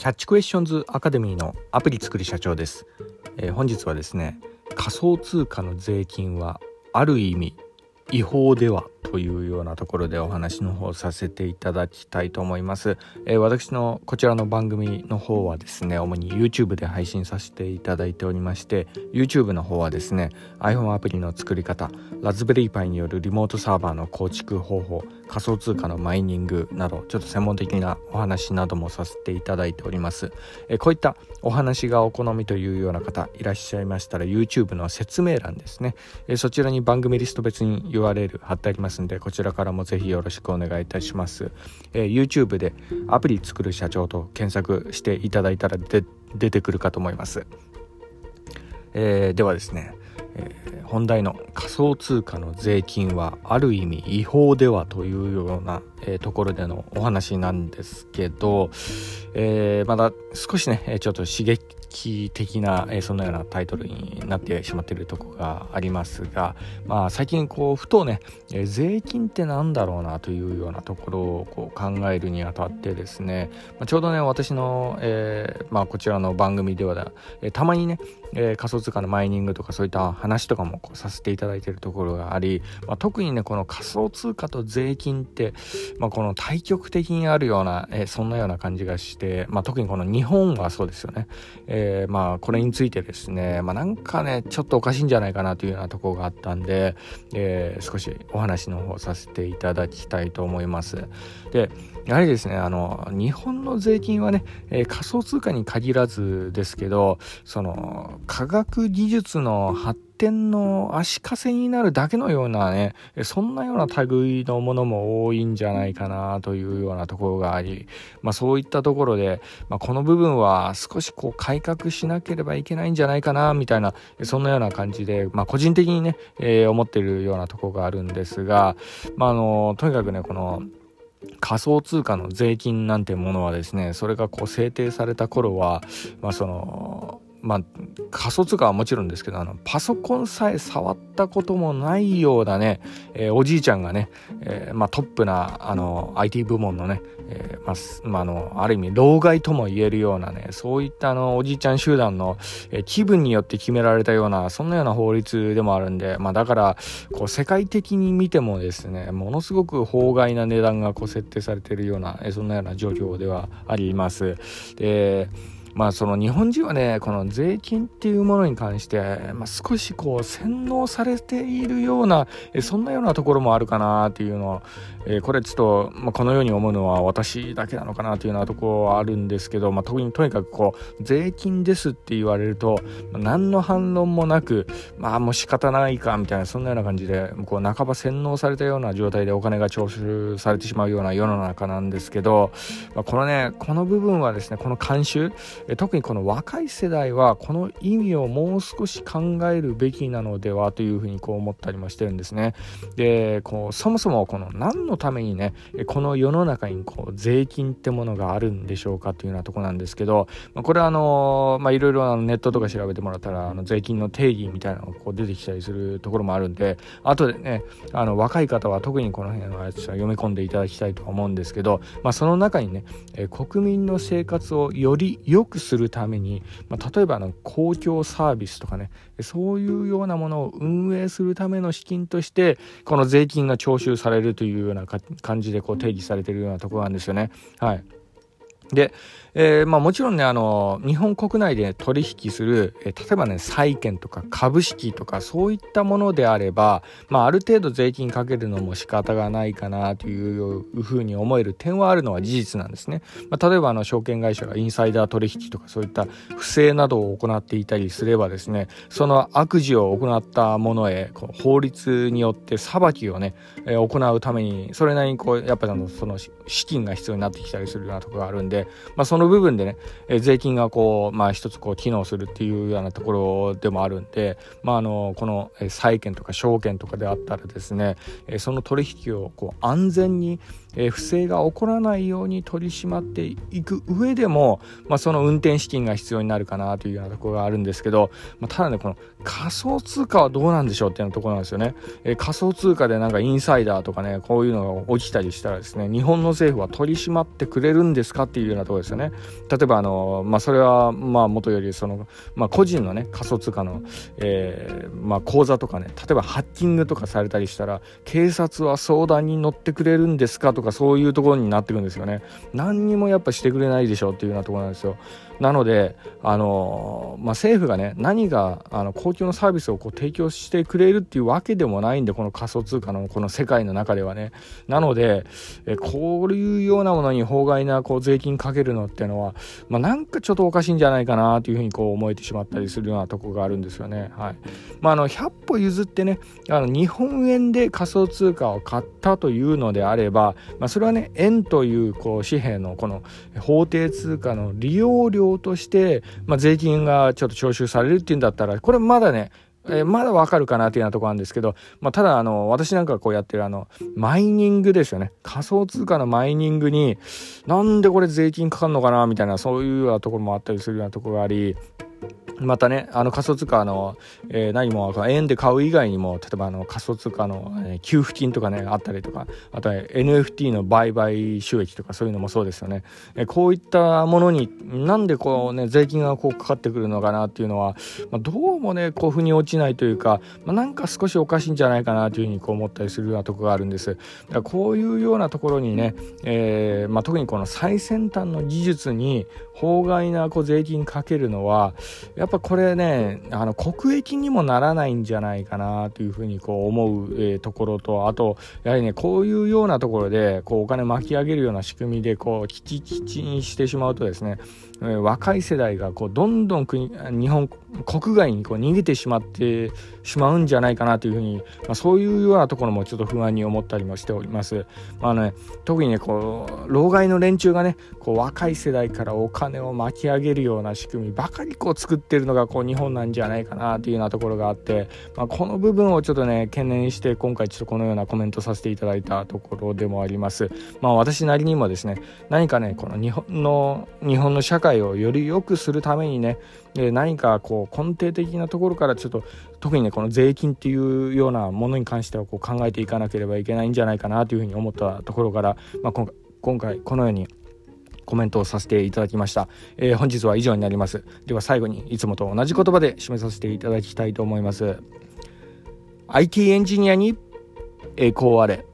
キャッチクエスチョンズアカデミーのアプリ作り社長です、えー、本日はですね仮想通貨の税金はある意味違法ではというようなところでお話の方させていただきたいと思います、えー、私のこちらの番組の方はですね主に YouTube で配信させていただいておりまして YouTube の方はですね iPhone アプリの作り方ラズベリーパイによるリモートサーバーの構築方法仮想通貨のマイニングなどちょっと専門的なお話などもさせていただいております、え、こういったお話がお好みというような方いらっしゃいましたら YouTube の説明欄ですね、え、そちらに番組リスト別に URL 貼ってありますんでこちらからもぜひよろしくお願いいたします、え、YouTube でアプリ作る社長と検索していただいたら出てくるかと思います、えー、ではですね、えー、本題の仮想通貨の税金はある意味違法ではというような、えー、ところでのお話なんですけど、えー、まだ少しねちょっと刺激的な、えー、そのようなタイトルになってしまっているとこがありますが、まあ、最近こうふとね、え、税金って何だろうなというようなところをこう考えるにあたってですね、まあ、ちょうどね私の、えまあ、こちらの番組では、え、たまにね、え、仮想通貨のマイニングとかそういった話とかもこうさせていただいているところがあり、まあ、特にねこの仮想通貨と税金って、まあ、この対極的にあるような、え、そんなような感じがして、まあ、特にこの日本はそうですよね、え、まあこれについてですね、まあ、なんかねちょっとおかしいんじゃないかなというようなとこがあったんで、えー、少しお話の方させていただきたいと思います。でやはりですねあの日本の税金はね、えー、仮想通貨に限らずですけどその科学技術の発展の足かせになるだけのようなね、そんなような類のものも多いんじゃないかなというようなところがあり、まあそういったところで、まあ、この部分は少しこう改革しなければいけないんじゃないかなみたいな、そんなような感じで、まあ個人的にね、えー、思ってるようなところがあるんですが、まああの、とにかくね、この、仮想通貨の税金なんてものはですねそれがこう制定された頃は、まあ、そのまあ、仮想通貨はもちろんですけどあのパソコンさえ触ったこともないようなね、えー、おじいちゃんがね、えー、まあ、トップなあの IT 部門のね、えー、まあ、まあ、のある意味老害とも言えるようなねそういったあのおじいちゃん集団の、え気分によって決められたようなそんなような法律でもあるんで、まあ、だからこう世界的に見てもですねものすごく法外な値段がこう設定されているような、えそんなような状況ではあります。でまあその日本人はねこの税金っていうものに関して、まあ、少しこう洗脳されているようなそんなようなところもあるかなっていうのは、えー、これちょっと、まあ、このように思うのは私だけなのかなというようなところはあるんですけど、まあ、特にとにかくこう税金ですって言われると、何の反論もなくまあもう仕方ないかみたいなそんなような感じでこう半ば洗脳されたような状態でお金が徴収されてしまうような世の中なんですけど、まあ、このねこの部分はですねこの慣習特にこの若い世代はこの意味をもう少し考えるべきなのではというふうにこう思ったりもしてるんですね。でこうそもそもこの何のためにねこの世の中にこう税金ってものがあるんでしょうかというようなとこなんですけど、まあ、これはあのまあいろいろネットとか調べてもらったらあの税金の定義みたいなのがこう出てきたりするところもあるんで後でねあの若い方は特にこの辺のやつは読み込んでいただきたいと思うんですけど、まあ、その中にね国民の生活をより良くするために、まあ、例えばあの公共サービスとかねそういうようなものを運営するための資金としてこの税金が徴収されるというような感じでこう定義されてるようなところなんですよね。はい、でえー、まあ、もちろんねあの日本国内で取引する、えー、例えばね債券とか株式とかそういったものであれば、まあ、ある程度税金かけるのも仕方がないかなというふうに思える点はあるのは事実なんですね。まあ、例えばあの証券会社がインサイダー取引とかそういった不正などを行っていたりすればですねその悪事を行ったものへこう法律によって裁きをね、えー、行うためにそれなりにこうやっぱりのその資金が必要になってきたりするようなところがあるんで、まあ、その部分でね、え税金がこう、まあ一つこう機能するっていうようなところでもあるんで、まああの、この債券とか証券とかであったらですね、えその取引をこう安全に、え不正が起こらないように取り締まっていく上でも、まあ、その運転資金が必要になるかなというようなところがあるんですけど、まあ、ただねこの仮想通貨はどうなんでしょうっていうところなんですよね、え仮想通貨でなんかインサイダーとかねこういうのが起きたりしたらですね日本の政府は取り締まってくれるんですかっていうようなところですよね。例えばあの、まあ、それはまあ元よりその、まあ、個人のね仮想通貨の、えーまあ、口座とかね例えばハッキングとかされたりしたら警察は相談に乗ってくれるんですかとかそういうところになってくるんですよね。何にもやっぱしてくれないでしょっていうようなところなんですよ。なのであの、まあ、政府がね何があの公共のサービスをこう提供してくれるっていうわけでもないんでこの仮想通貨のこの世界の中ではねなのでえこういうようなものに法外なこう税金かけるのっていうのは、まあ、なんかちょっとおかしいんじゃないかなというふうにこう思えてしまったりするようなとこがあるんですよね。はいまあ、あの100歩譲ってねあの日本円で仮想通貨を買ったというのであれば、まあ、それはね円というこう紙幣のこの法定通貨の利用料として、まあ、税金がちょっと徴収されるっていうんだったら、これまだね、え、まだわかるかなというようなところなんですけど、まあ、ただあの私なんかこうやってるあのマイニングですよね。仮想通貨のマイニングになんでこれ税金かかるのかなみたいなそういうようなところもあったりするようなとこがありまたね、あの仮想通貨の、えー、何も円で買う以外にも、例えばあの仮想通貨の、えー、給付金とかね、あったりとか、あとは NFT の売買収益とかそういうのもそうですよね。えー、こういったものになんでこうね、税金がこうかかってくるのかなっていうのは、まあ、どうもね、こう腑に落ちないというか、まあ、なんか少しおかしいんじゃないかなというふうにこう思ったりするようなところがあるんです。だからこういうようなところにね、えーまあ、特にこの最先端の技術に法外なこう税金かけるのは、やっぱこれねあの国益にもならないんじゃないかなというふうにこう思う、えー、ところとあとやはりねこういうようなところでこうお金巻き上げるような仕組みでこうキチキチにしてしまうとですね若い世代がこうどんどん国日本国外にこう逃げてしまってしまうんじゃないかなというふうに、まあ、そういうようなところもちょっと不安に思ったりもしております。まあね、特にねこう老害の連中がねこう若い世代からお金を巻き上げるような仕組みばかりこう作ってるのがこう日本なんじゃないかなというようなところがあって、まあ、この部分をちょっとね懸念して今回ちょっとこのようなコメントさせていただいたところでもあります。まあ私なりにもですね何かねこの日本の日本の社会をより良くするためにね何かこう根底的なところからちょっと特にねこの税金っていうようなものに関してはこう考えていかなければいけないんじゃないかなというふうに思ったところから、まあ、今回このようにコメントをさせていただきました、えー、本日は以上になります。では最後にいつもと同じ言葉で締めさせていただきたいと思います。IT エンジニアに栄光あれ。